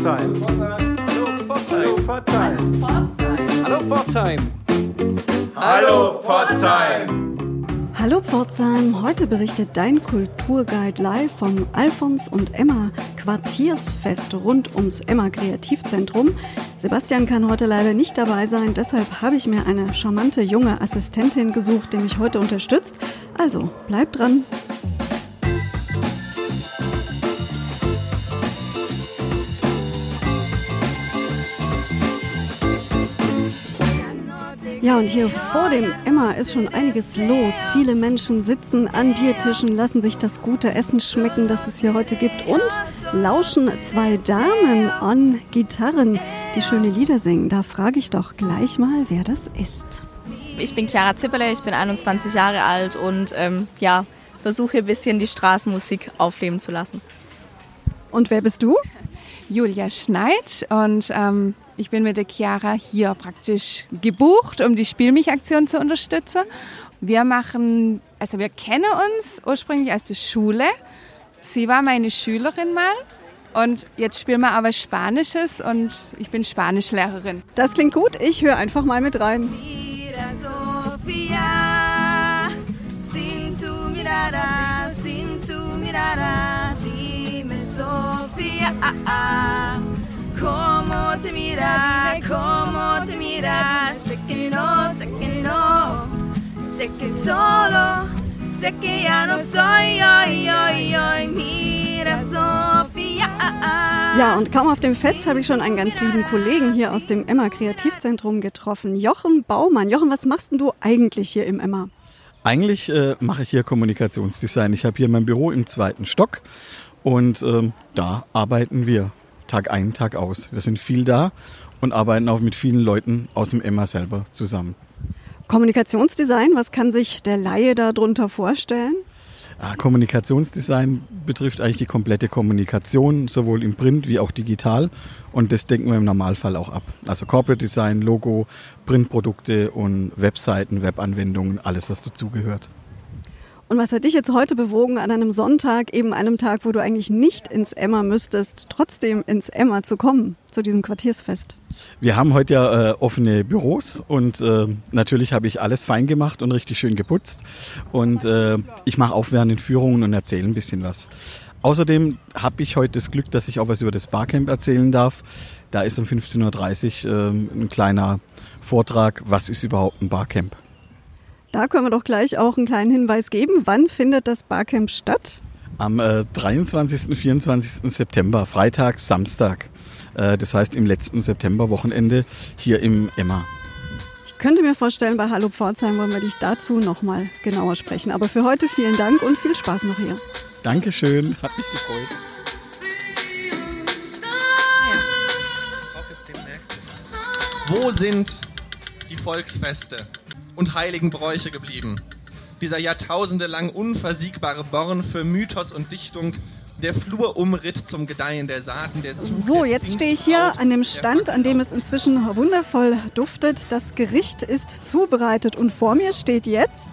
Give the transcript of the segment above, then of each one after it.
Pforzheim. Hallo Pforzheim. Hallo Pforzheim. Hallo Pforzheim. Hallo Pforzheim, heute berichtet dein Kulturguide live vom Alfons und Emma Quartiersfest rund ums Emma Kreativzentrum. Sebastian kann heute leider nicht dabei sein, deshalb habe ich mir eine charmante junge Assistentin gesucht, die mich heute unterstützt. Also, bleib dran. Ja, und hier vor dem Emma ist schon einiges los. Viele Menschen sitzen an Biertischen, lassen sich das gute Essen schmecken, das es hier heute gibt und lauschen zwei Damen an Gitarren, die schöne Lieder singen. Da frage ich doch gleich mal, wer das ist. Ich bin Chiara Zipperle, ich bin 21 Jahre alt und ähm, ja, versuche ein bisschen die Straßenmusik aufleben zu lassen. Und wer bist du? Julia Schneid und ähm, ich bin mit der Chiara hier praktisch gebucht, um die Spielmich-Aktion zu unterstützen. Wir machen, also wir kennen uns ursprünglich aus der Schule. Sie war meine Schülerin mal und jetzt spielen wir aber Spanisches und ich bin Spanischlehrerin. Das klingt gut, ich höre einfach mal mit rein. Mira, Cómo te mira, cómo te mira, sé que no, sé que no, sé que solo, sé que ya no soy, hoy, hoy, hoy, mira, Sofía. Ja, und kaum auf dem Fest habe ich schon einen ganz lieben Kollegen hier aus dem Emma Kreativzentrum getroffen, Jochen Baumann. Jochen, was machst denn du eigentlich hier im Emma? Eigentlich äh, mache ich hier Kommunikationsdesign. Ich habe hier mein Büro im zweiten Stock und ähm, da arbeiten wir Tag ein, Tag aus. Wir sind viel da und arbeiten auch mit vielen Leuten aus dem Emma selber zusammen. Kommunikationsdesign, was kann sich der Laie darunter vorstellen? Ah, Kommunikationsdesign betrifft eigentlich die komplette Kommunikation, sowohl im Print wie auch digital. Und das denken wir im Normalfall auch ab. Also Corporate Design, Logo, Printprodukte und Webseiten, Webanwendungen, alles, was dazugehört. Und was hat dich jetzt heute bewogen, an einem Sonntag, eben einem Tag, wo du eigentlich nicht ins Emma müsstest, trotzdem ins Emma zu kommen, zu diesem Quartiersfest? Wir haben heute ja äh, offene Büros und äh, natürlich habe ich alles fein gemacht und richtig schön geputzt. Und äh, ich mache aufwärmende Führungen und erzähle ein bisschen was. Außerdem habe ich heute das Glück, dass ich auch was über das Barcamp erzählen darf. Da ist um 15.30 Uhr ähm, ein kleiner Vortrag, was ist überhaupt ein Barcamp. Da können wir doch gleich auch einen kleinen Hinweis geben. Wann findet das Barcamp statt? Am äh, 23. und 24. September, Freitag, Samstag. Äh, das heißt im letzten Septemberwochenende hier im Emma. Ich könnte mir vorstellen, bei Hallo Pforzheim wollen wir dich dazu nochmal genauer sprechen. Aber für heute vielen Dank und viel Spaß noch hier. Dankeschön, hat mich gefreut. Wo sind die Volksfeste und heiligen Bräuche geblieben? Dieser jahrtausendelang unversiegbare Born für Mythos und Dichtung, der Flurumritt zum Gedeihen der Saaten, der Zug So, der jetzt stehe ich hier an dem Stand, an dem es inzwischen wundervoll duftet. Das Gericht ist zubereitet und vor mir steht jetzt.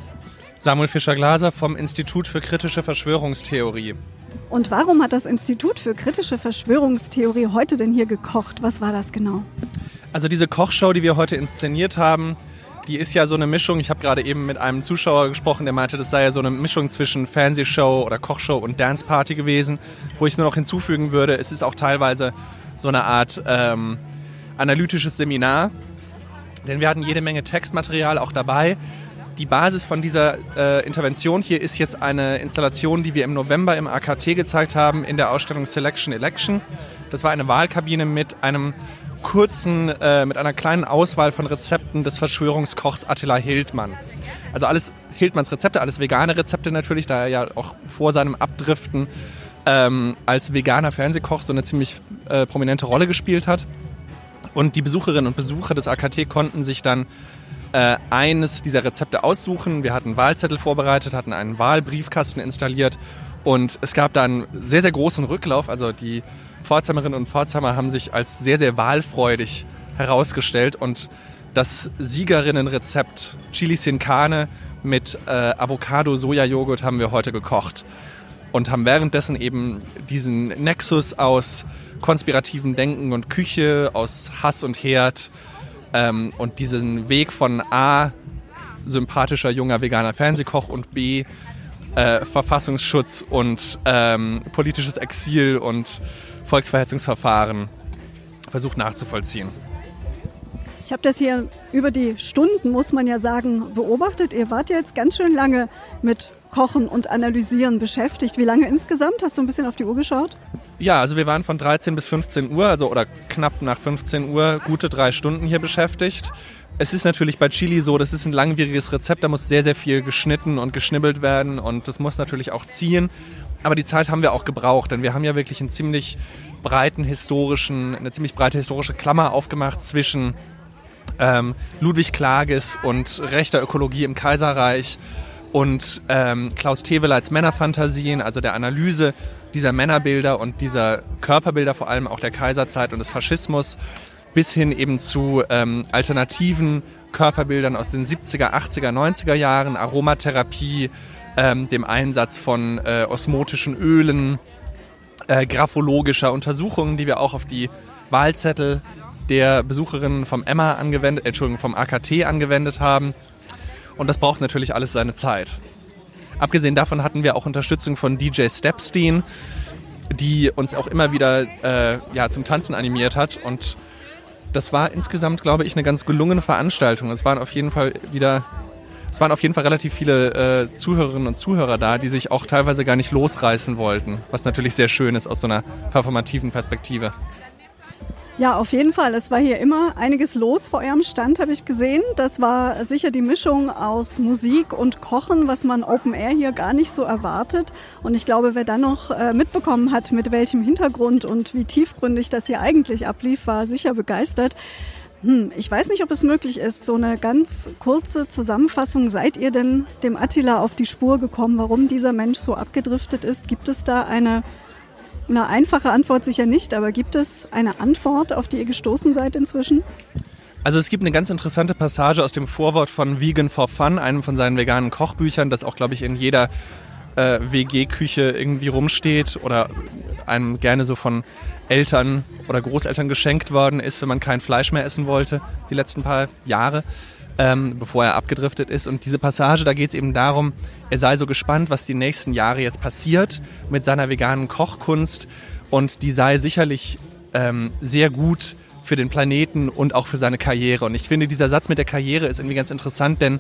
Samuel Fischer-Glaser vom Institut für kritische Verschwörungstheorie. Und warum hat das Institut für kritische Verschwörungstheorie heute denn hier gekocht? Was war das genau? Also diese Kochshow, die wir heute inszeniert haben, die ist ja so eine Mischung. Ich habe gerade eben mit einem Zuschauer gesprochen, der meinte, das sei ja so eine Mischung zwischen Fernsehshow oder Kochshow und Danceparty gewesen, wo ich nur noch hinzufügen würde, es ist auch teilweise so eine Art ähm, analytisches Seminar, denn wir hatten jede Menge Textmaterial auch dabei. Die Basis von dieser äh, Intervention hier ist jetzt eine Installation, die wir im November im AKT gezeigt haben in der Ausstellung Selection Election. Das war eine Wahlkabine mit einem kurzen, äh, mit einer kleinen Auswahl von Rezepten des Verschwörungskochs Attila Hildmann. Also alles Hildmanns Rezepte, alles vegane Rezepte natürlich, da er ja auch vor seinem Abdriften ähm, als veganer Fernsehkoch so eine ziemlich äh, prominente Rolle gespielt hat. Und die Besucherinnen und Besucher des AKT konnten sich dann äh, eines dieser Rezepte aussuchen. Wir hatten Wahlzettel vorbereitet, hatten einen Wahlbriefkasten installiert und es gab da einen sehr, sehr großen Rücklauf. Also die Pforzheimerinnen und Pforzheimer haben sich als sehr, sehr wahlfreudig herausgestellt und das Siegerinnenrezept Chili Sin Carne mit äh, Avocado-Soja-Joghurt haben wir heute gekocht. und haben währenddessen eben diesen Nexus aus konspirativen Denken und Küche, aus Hass und Herd ähm, und diesen Weg von A, sympathischer junger veganer Fernsehkoch und B, äh, Verfassungsschutz und ähm, politisches Exil und Volksverhetzungsverfahren versucht nachzuvollziehen. Ich habe das hier über die Stunden, muss man ja sagen, beobachtet. Ihr wart ja jetzt ganz schön lange mit Kochen und Analysieren beschäftigt. Wie lange insgesamt? Hast du ein bisschen auf die Uhr geschaut? Ja, also wir waren von 13 bis 15 Uhr, also oder knapp nach 15 Uhr, gute drei Stunden hier beschäftigt. Es ist natürlich bei Chili so, das ist ein langwieriges Rezept, da muss sehr, sehr viel geschnitten und geschnibbelt werden und das muss natürlich auch ziehen. Aber die Zeit haben wir auch gebraucht, denn wir haben ja wirklich einen ziemlich breiten historischen, eine ziemlich breite historische Klammer aufgemacht zwischen ähm, Ludwig Klages und rechter Ökologie im Kaiserreich und ähm, Klaus Teweleits Männerfantasien, also der Analyse dieser Männerbilder und dieser Körperbilder, vor allem auch der Kaiserzeit und des Faschismus, bis hin eben zu ähm, alternativen Körperbildern aus den 70er, 80er, 90er Jahren, Aromatherapie, ähm, dem Einsatz von äh, osmotischen Ölen, äh, graphologischer Untersuchungen, die wir auch auf die Wahlzettel der Besucherinnen vom Emma angewendet, Entschuldigung, vom AKT angewendet haben. Und das braucht natürlich alles seine Zeit. Abgesehen davon hatten wir auch Unterstützung von DJ Stepstein, die uns auch immer wieder äh, ja, zum Tanzen animiert hat. Und das war insgesamt, glaube ich, eine ganz gelungene Veranstaltung. Es waren auf jeden Fall wieder, es waren auf jeden Fall relativ viele äh, Zuhörerinnen und Zuhörer da, die sich auch teilweise gar nicht losreißen wollten, was natürlich sehr schön ist aus so einer performativen Perspektive. Ja, auf jeden Fall. Es war hier immer einiges los vor eurem Stand, habe ich gesehen. Das war sicher die Mischung aus Musik und Kochen, was man Open Air hier gar nicht so erwartet. Und ich glaube, wer dann noch äh, mitbekommen hat, mit welchem Hintergrund und wie tiefgründig das hier eigentlich ablief, war sicher begeistert. Hm, ich weiß nicht, ob es möglich ist, so eine ganz kurze Zusammenfassung. Seid ihr denn dem Attila auf die Spur gekommen, warum dieser Mensch so abgedriftet ist? Gibt es da eine eine einfache Antwort sicher nicht, aber gibt es eine Antwort, auf die ihr gestoßen seid inzwischen? Also es gibt eine ganz interessante Passage aus dem Vorwort von Vegan for Fun, einem von seinen veganen Kochbüchern, das auch, glaube ich, in jeder äh, WG-Küche irgendwie rumsteht oder einem gerne so von Eltern oder Großeltern geschenkt worden ist, wenn man kein Fleisch mehr essen wollte, die letzten paar Jahre ähm, bevor er abgedriftet ist. Und diese Passage, da geht es eben darum, er sei so gespannt, was die nächsten Jahre jetzt passiert mit seiner veganen Kochkunst. Und die sei sicherlich ähm, sehr gut für den Planeten und auch für seine Karriere. Und ich finde, dieser Satz mit der Karriere ist irgendwie ganz interessant, denn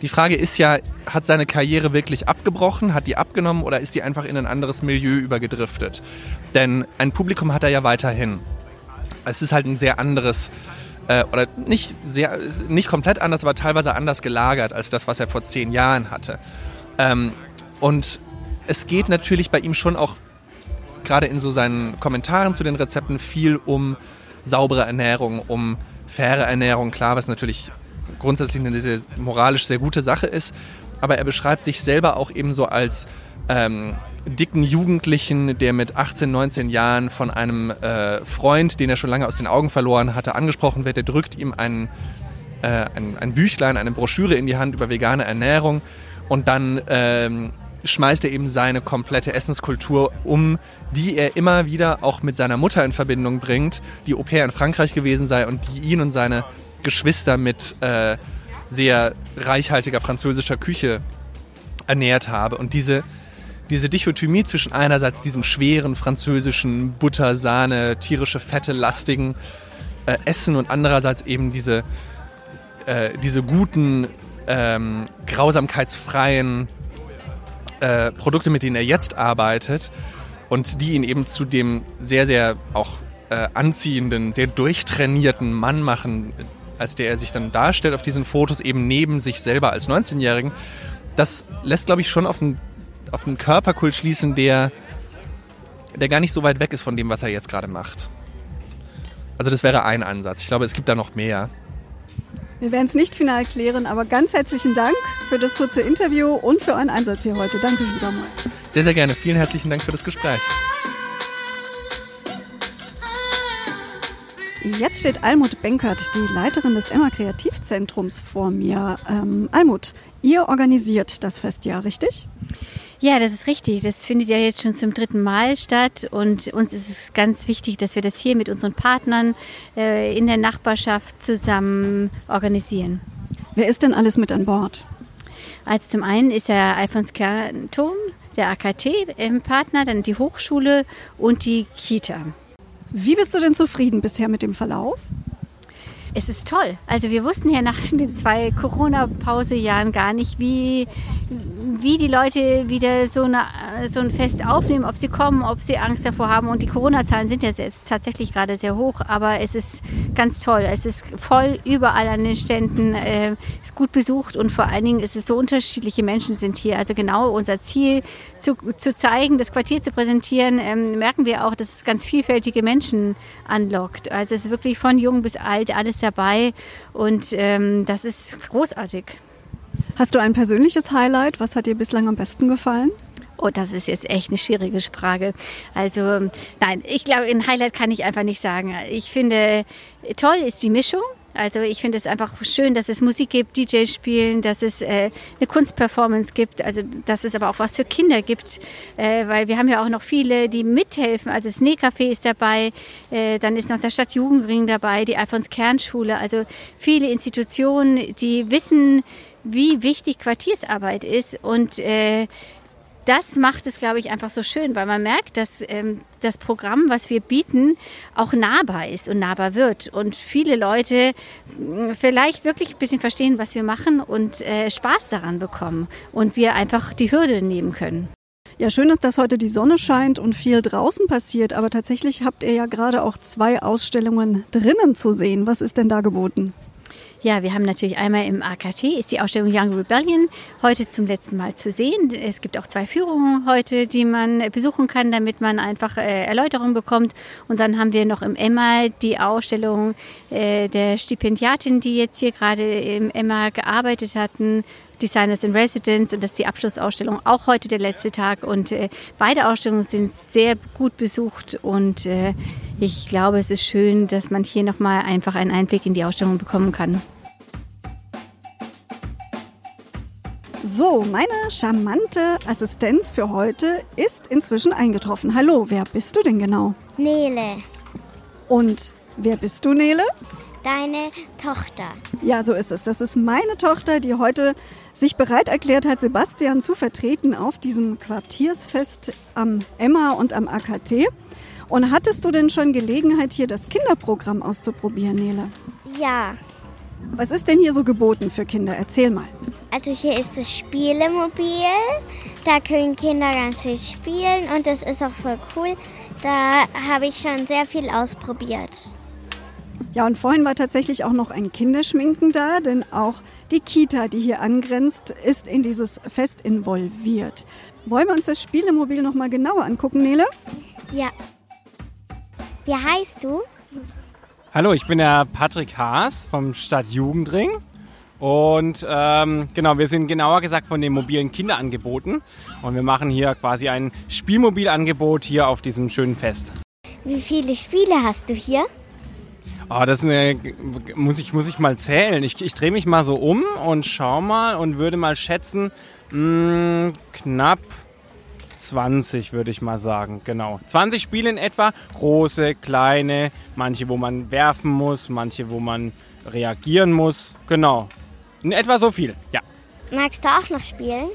die Frage ist ja, hat seine Karriere wirklich abgebrochen, hat die abgenommen oder ist die einfach in ein anderes Milieu übergedriftet? Denn ein Publikum hat er ja weiterhin. Es ist halt ein sehr anderes äh, oder nicht, sehr, nicht komplett anders, aber teilweise anders gelagert als das, was er vor zehn Jahren hatte. Ähm, und es geht natürlich bei ihm schon auch gerade in so seinen Kommentaren zu den Rezepten viel um saubere Ernährung, um faire Ernährung. Klar, was natürlich grundsätzlich eine sehr, moralisch sehr gute Sache ist, aber er beschreibt sich selber auch eben so als ähm, dicken Jugendlichen, der mit 18, 19 Jahren von einem äh, Freund, den er schon lange aus den Augen verloren hatte, angesprochen wird. Der drückt ihm ein, äh, ein, ein Büchlein, eine Broschüre in die Hand über vegane Ernährung und dann ähm, schmeißt er eben seine komplette Essenskultur um, die er immer wieder auch mit seiner Mutter in Verbindung bringt, die Au pair in Frankreich gewesen sei und die ihn und seine Geschwister mit äh, sehr reichhaltiger französischer Küche ernährt habe. Und diese diese Dichotomie zwischen einerseits diesem schweren französischen Butter, Sahne, tierische Fette, lastigen äh, Essen und andererseits eben diese, äh, diese guten, ähm, grausamkeitsfreien äh, Produkte, mit denen er jetzt arbeitet und die ihn eben zu dem sehr, sehr auch äh, anziehenden, sehr durchtrainierten Mann machen, als der er sich dann darstellt auf diesen Fotos, eben neben sich selber als 19-Jährigen. Das lässt, glaube ich, schon auf einen auf einen Körperkult schließen, der, der gar nicht so weit weg ist von dem, was er jetzt gerade macht. Also das wäre ein Ansatz. Ich glaube, es gibt da noch mehr. Wir werden es nicht final klären, aber ganz herzlichen Dank für das kurze Interview und für euren Einsatz hier heute. Danke schön, Samuel. Sehr, sehr gerne. Vielen herzlichen Dank für das Gespräch. Jetzt steht Almut Benkert, die Leiterin des Emma Kreativzentrums, vor mir. Ähm, Almut, ihr organisiert das Festjahr, richtig? Ja, das ist richtig. Das findet ja jetzt schon zum dritten Mal statt und uns ist es ganz wichtig, dass wir das hier mit unseren Partnern äh, in der Nachbarschaft zusammen organisieren. Wer ist denn alles mit an Bord? Als zum einen ist der Alfons Kernturm, der AKT im Partner, dann die Hochschule und die Kita. Wie bist du denn zufrieden bisher mit dem Verlauf? Es ist toll. Also wir wussten ja nach den zwei Corona-Pause-Jahren gar nicht, wie, wie die Leute wieder so, eine, so ein Fest aufnehmen, ob sie kommen, ob sie Angst davor haben. Und die Corona-Zahlen sind ja selbst tatsächlich gerade sehr hoch, aber es ist ganz toll. Es ist voll überall an den Ständen, äh, ist gut besucht und vor allen Dingen ist es so unterschiedliche Menschen sind hier. Also genau unser Ziel zu, zu zeigen, das Quartier zu präsentieren, ähm, merken wir auch, dass es ganz vielfältige Menschen anlockt. Also es ist wirklich von jung bis alt alles dabei und ähm, das ist großartig. Hast du ein persönliches Highlight? Was hat dir bislang am besten gefallen? Oh, das ist jetzt echt eine schwierige Frage. Also nein, ich glaube, ein Highlight kann ich einfach nicht sagen. Ich finde, toll ist die Mischung. Also ich finde es einfach schön, dass es Musik gibt, DJs spielen, dass es äh, eine Kunstperformance gibt, also dass es aber auch was für Kinder gibt, äh, weil wir haben ja auch noch viele, die mithelfen. Also das Nähcafé ist dabei, äh, dann ist noch der Stadtjugendring dabei, die Alfons Kernschule, also viele Institutionen, die wissen, wie wichtig Quartiersarbeit ist und äh, das macht es, glaube ich, einfach so schön, weil man merkt, dass ähm, das Programm, was wir bieten, auch nahbar ist und nahbar wird. Und viele Leute mh, vielleicht wirklich ein bisschen verstehen, was wir machen und äh, Spaß daran bekommen und wir einfach die Hürde nehmen können. Ja, schön ist, dass heute die Sonne scheint und viel draußen passiert, aber tatsächlich habt ihr ja gerade auch zwei Ausstellungen drinnen zu sehen. Was ist denn da geboten? Ja, wir haben natürlich einmal im AKT ist die Ausstellung Young Rebellion heute zum letzten Mal zu sehen. Es gibt auch zwei Führungen heute, die man besuchen kann, damit man einfach äh, Erläuterungen bekommt. Und dann haben wir noch im Emma die Ausstellung äh, der Stipendiatin, die jetzt hier gerade im Emma gearbeitet hatten, Designers in Residence und das ist die Abschlussausstellung auch heute der letzte Tag und äh, beide Ausstellungen sind sehr gut besucht und äh, ich glaube, es ist schön, dass man hier nochmal einfach einen Einblick in die Ausstellung bekommen kann. So, meine charmante Assistenz für heute ist inzwischen eingetroffen. Hallo, wer bist du denn genau? Nele, Und wer bist du, Nele? deine Tochter. Ja, so ist es. Das ist meine Tochter, die heute sich bereit erklärt hat, Sebastian zu vertreten auf diesem Quartiersfest am Emma und am AKT. Und hattest du denn schon Gelegenheit, hier das Kinderprogramm auszuprobieren, Nele? Ja, Was ist denn hier so geboten für Kinder? Erzähl mal. also hier ist das Spielemobil. Da können Kinder ganz viel spielen und das ist auch voll cool. Da habe ich schon sehr viel ausprobiert. Ja, und vorhin war tatsächlich auch noch ein Kinderschminken da, denn auch die Kita, die hier angrenzt, ist in dieses Fest involviert. Wollen wir uns das Spielemobil noch mal genauer angucken, Nele? Ja. Wie heißt du? Hallo, ich bin der Patrick Haas vom Stadtjugendring. Und ähm, genau, wir sind genauer gesagt von den mobilen Kinderangeboten. Und wir machen hier quasi ein Spielmobilangebot hier auf diesem schönen Fest. Wie viele Spiele hast du hier? Oh, das eine, muss ich, muss ich mal zählen. Ich, ich drehe mich mal so um und schau mal und würde mal schätzen, mh, knapp 20 würde ich mal sagen, genau. 20 Spiele in etwa, große, kleine, manche, wo man werfen muss, manche, wo man reagieren muss, genau. In etwa so viel, ja. Magst du auch noch spielen?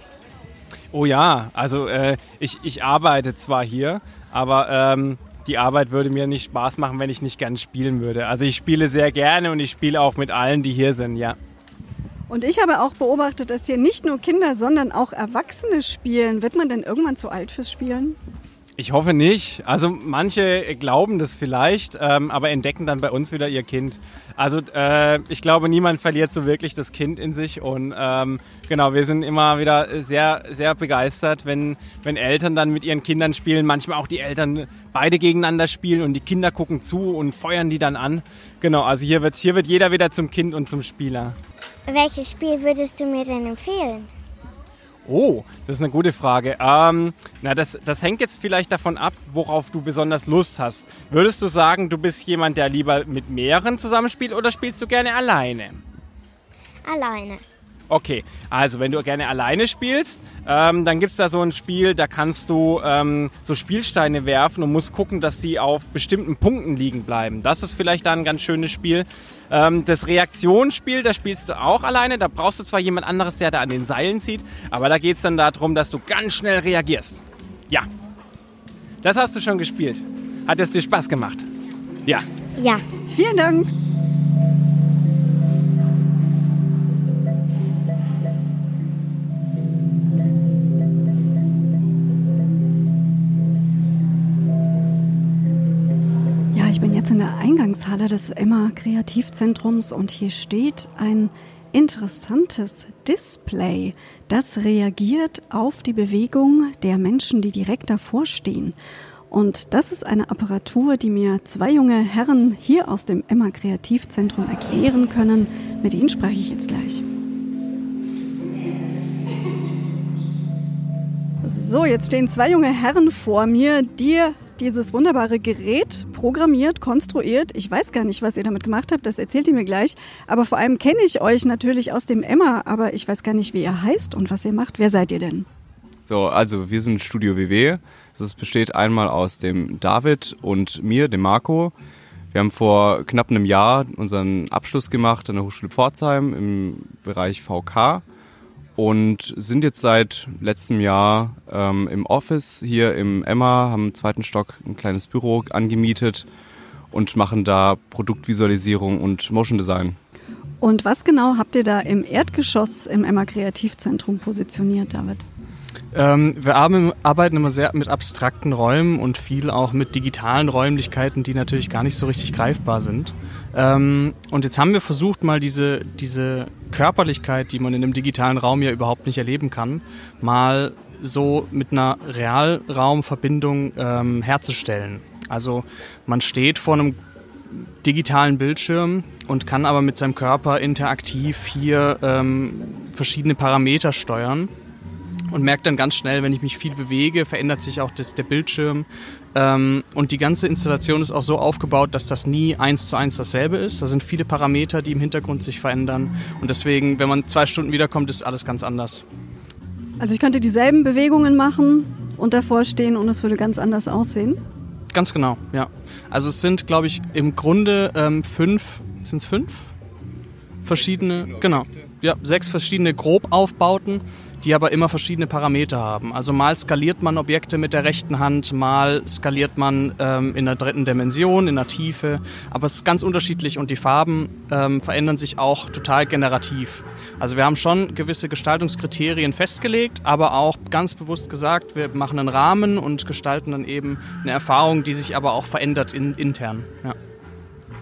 Oh ja, also äh, ich, ich arbeite zwar hier, aber ähm, die Arbeit würde mir nicht Spaß machen, wenn ich nicht gern spielen würde. Also ich spiele sehr gerne und ich spiele auch mit allen, die hier sind, ja. Und ich habe auch beobachtet, dass hier nicht nur Kinder, sondern auch Erwachsene spielen. Wird man denn irgendwann zu alt fürs Spielen? Ich hoffe nicht. Also manche glauben das vielleicht, ähm, aber entdecken dann bei uns wieder ihr Kind. Also äh, ich glaube, niemand verliert so wirklich das Kind in sich und ähm, genau, wir sind immer wieder sehr, sehr begeistert, wenn, wenn Eltern dann mit ihren Kindern spielen, manchmal auch die Eltern beide gegeneinander spielen und die Kinder gucken zu und feuern die dann an. Genau, also hier wird, hier wird jeder wieder zum Kind und zum Spieler. Welches Spiel würdest du mir denn empfehlen? Oh, das ist eine gute Frage. Ähm, na, das, das hängt jetzt vielleicht davon ab, worauf du besonders Lust hast. Würdest du sagen, du bist jemand, der lieber mit mehreren zusammenspielt oder spielst du gerne alleine? Alleine. Okay, also wenn du gerne alleine spielst, ähm, dann gibt es da so ein Spiel, da kannst du ähm, so Spielsteine werfen und musst gucken, dass die auf bestimmten Punkten liegen bleiben. Das ist vielleicht dann ein ganz schönes Spiel. Ähm, das Reaktionsspiel, da spielst du auch alleine. Da brauchst du zwar jemand anderes, der da an den Seilen zieht, aber da geht es dann darum, dass du ganz schnell reagierst. Ja, das hast du schon gespielt. Hat es dir Spaß gemacht? Ja. Ja. Vielen Dank. Ich bin jetzt in der Eingangshalle des Emma Kreativzentrums und hier steht ein interessantes Display, das reagiert auf die Bewegung der Menschen, die direkt davor stehen. Und das ist eine Apparatur, die mir zwei junge Herren hier aus dem Emma Kreativzentrum erklären können. Mit ihnen spreche ich jetzt gleich. So, jetzt stehen zwei junge Herren vor mir, die dieses wunderbare Gerät programmiert, konstruiert. Ich weiß gar nicht, was ihr damit gemacht habt, das erzählt ihr mir gleich. Aber vor allem kenne ich euch natürlich aus dem Emma, aber ich weiß gar nicht, wie ihr heißt und was ihr macht. Wer seid ihr denn? So, also wir sind Studio WW. Das besteht einmal aus dem David und mir, dem Marco. Wir haben vor knapp einem Jahr unseren Abschluss gemacht an der Hochschule Pforzheim im Bereich VK und sind jetzt seit letztem Jahr ähm, im Office hier im Emma, haben im zweiten Stock ein kleines Büro angemietet und machen da Produktvisualisierung und Motion Design. Und was genau habt ihr da im Erdgeschoss im Emma Kreativzentrum positioniert, David? Ähm, wir arbeiten immer sehr mit abstrakten Räumen und viel auch mit digitalen Räumlichkeiten, die natürlich gar nicht so richtig greifbar sind. Ähm, und jetzt haben wir versucht, mal diese, diese Körperlichkeit, die man in einem digitalen Raum ja überhaupt nicht erleben kann, mal so mit einer Realraumverbindung ähm, herzustellen. Also man steht vor einem digitalen Bildschirm und kann aber mit seinem Körper interaktiv hier ähm, verschiedene Parameter steuern und merkt dann ganz schnell, wenn ich mich viel bewege, verändert sich auch das, der Bildschirm. Ähm, und die ganze Installation ist auch so aufgebaut, dass das nie eins zu eins dasselbe ist. Da sind viele Parameter, die im Hintergrund sich verändern. Und deswegen, wenn man zwei Stunden wiederkommt, ist alles ganz anders. Also ich könnte dieselben Bewegungen machen und davor stehen und es würde ganz anders aussehen. Ganz genau, ja. Also es sind, glaube ich, im Grunde ähm, fünf, sind es fünf? Verschiedene, genau. Ja, sechs verschiedene Grobaufbauten die aber immer verschiedene Parameter haben. Also mal skaliert man Objekte mit der rechten Hand, mal skaliert man ähm, in der dritten Dimension, in der Tiefe, aber es ist ganz unterschiedlich und die Farben ähm, verändern sich auch total generativ. Also wir haben schon gewisse Gestaltungskriterien festgelegt, aber auch ganz bewusst gesagt, wir machen einen Rahmen und gestalten dann eben eine Erfahrung, die sich aber auch verändert in, intern. Ja.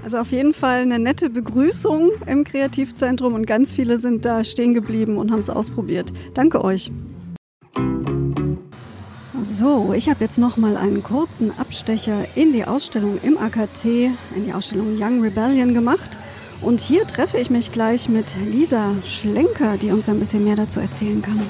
Also auf jeden Fall eine nette Begrüßung im Kreativzentrum und ganz viele sind da stehen geblieben und haben es ausprobiert. Danke euch. So, ich habe jetzt noch mal einen kurzen Abstecher in die Ausstellung im AKT, in die Ausstellung Young Rebellion gemacht. Und hier treffe ich mich gleich mit Lisa Schlenker, die uns ein bisschen mehr dazu erzählen kann.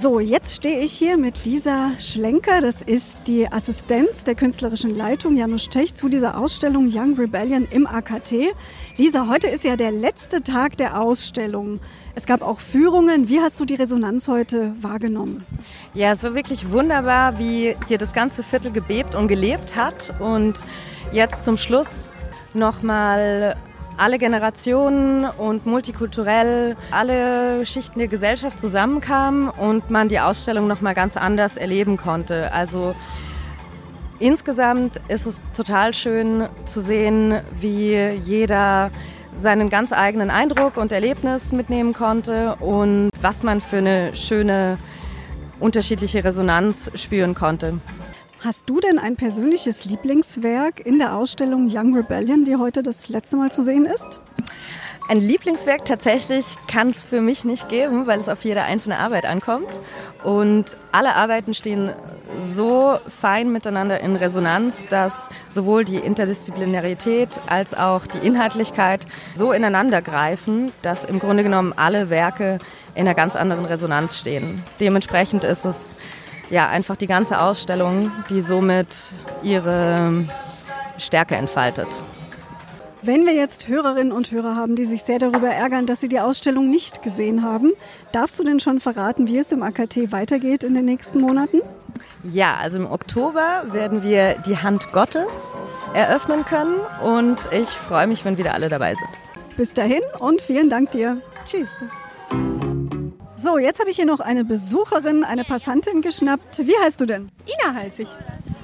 So, jetzt stehe ich hier mit Lisa Schlenker. Das ist die Assistenz der künstlerischen Leitung Janusz Tech zu dieser Ausstellung Young Rebellion im AKT. Lisa, heute ist ja der letzte Tag der Ausstellung. Es gab auch Führungen. Wie hast du die Resonanz heute wahrgenommen? Ja, es war wirklich wunderbar, wie hier das ganze Viertel gebebt und gelebt hat. Und jetzt zum Schluss nochmal alle Generationen und multikulturell alle Schichten der Gesellschaft zusammenkamen und man die Ausstellung noch mal ganz anders erleben konnte. Also insgesamt ist es total schön zu sehen, wie jeder seinen ganz eigenen Eindruck und Erlebnis mitnehmen konnte und was man für eine schöne unterschiedliche Resonanz spüren konnte. Hast du denn ein persönliches Lieblingswerk in der Ausstellung Young Rebellion, die heute das letzte Mal zu sehen ist? Ein Lieblingswerk tatsächlich kann es für mich nicht geben, weil es auf jede einzelne Arbeit ankommt. Und alle Arbeiten stehen so fein miteinander in Resonanz, dass sowohl die Interdisziplinarität als auch die Inhaltlichkeit so ineinander greifen, dass im Grunde genommen alle Werke in einer ganz anderen Resonanz stehen. Dementsprechend ist es ja, einfach die ganze Ausstellung, die somit ihre Stärke entfaltet. Wenn wir jetzt Hörerinnen und Hörer haben, die sich sehr darüber ärgern, dass sie die Ausstellung nicht gesehen haben, darfst du denn schon verraten, wie es im AKT weitergeht in den nächsten Monaten? Ja, also im Oktober werden wir die Hand Gottes eröffnen können und ich freue mich, wenn wieder alle dabei sind. Bis dahin und vielen Dank dir. Tschüss. So, jetzt habe ich hier noch eine Besucherin, eine Passantin geschnappt. Wie heißt du denn? Ina heiße ich.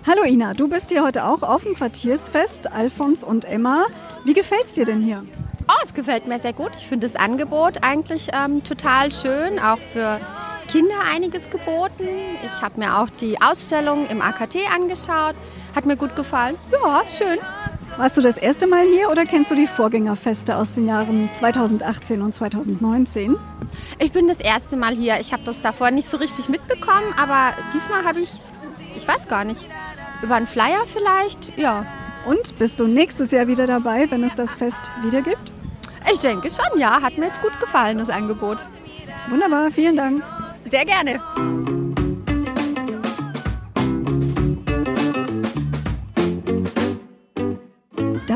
Hallo Ina, du bist hier heute auch auf dem Quartiersfest, Alfons und Emma. Wie gefällt's dir denn hier? Oh, es gefällt mir sehr gut. Ich finde das Angebot eigentlich ähm, total schön, auch für Kinder einiges geboten. Ich habe mir auch die Ausstellung im AKT angeschaut. Hat mir gut gefallen. Ja, schön. Warst du das erste Mal hier oder kennst du die Vorgängerfeste aus den Jahren 2018 und 2019? Ich bin das erste Mal hier. Ich habe das davor nicht so richtig mitbekommen, aber diesmal habe ich, ich weiß gar nicht, über einen Flyer vielleicht, ja. Und bist du nächstes Jahr wieder dabei, wenn es das Fest wieder gibt? Ich denke schon, ja. Hat mir jetzt gut gefallen, das Angebot. Wunderbar, vielen Dank. Sehr gerne.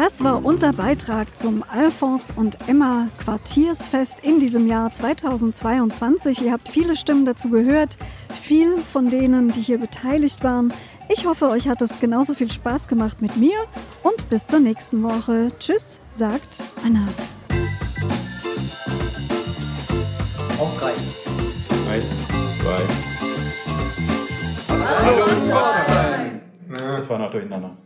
Das war unser Beitrag zum Alphons und Emma Quartiersfest in diesem Jahr 2022. Ihr habt viele Stimmen dazu gehört, viel von denen, die hier beteiligt waren. Ich hoffe, euch hat es genauso viel Spaß gemacht mit mir und bis zur nächsten Woche. Tschüss, sagt Anna. Auf drei. Eins, zwei. Hallo Pforzheim! Das war noch durcheinander.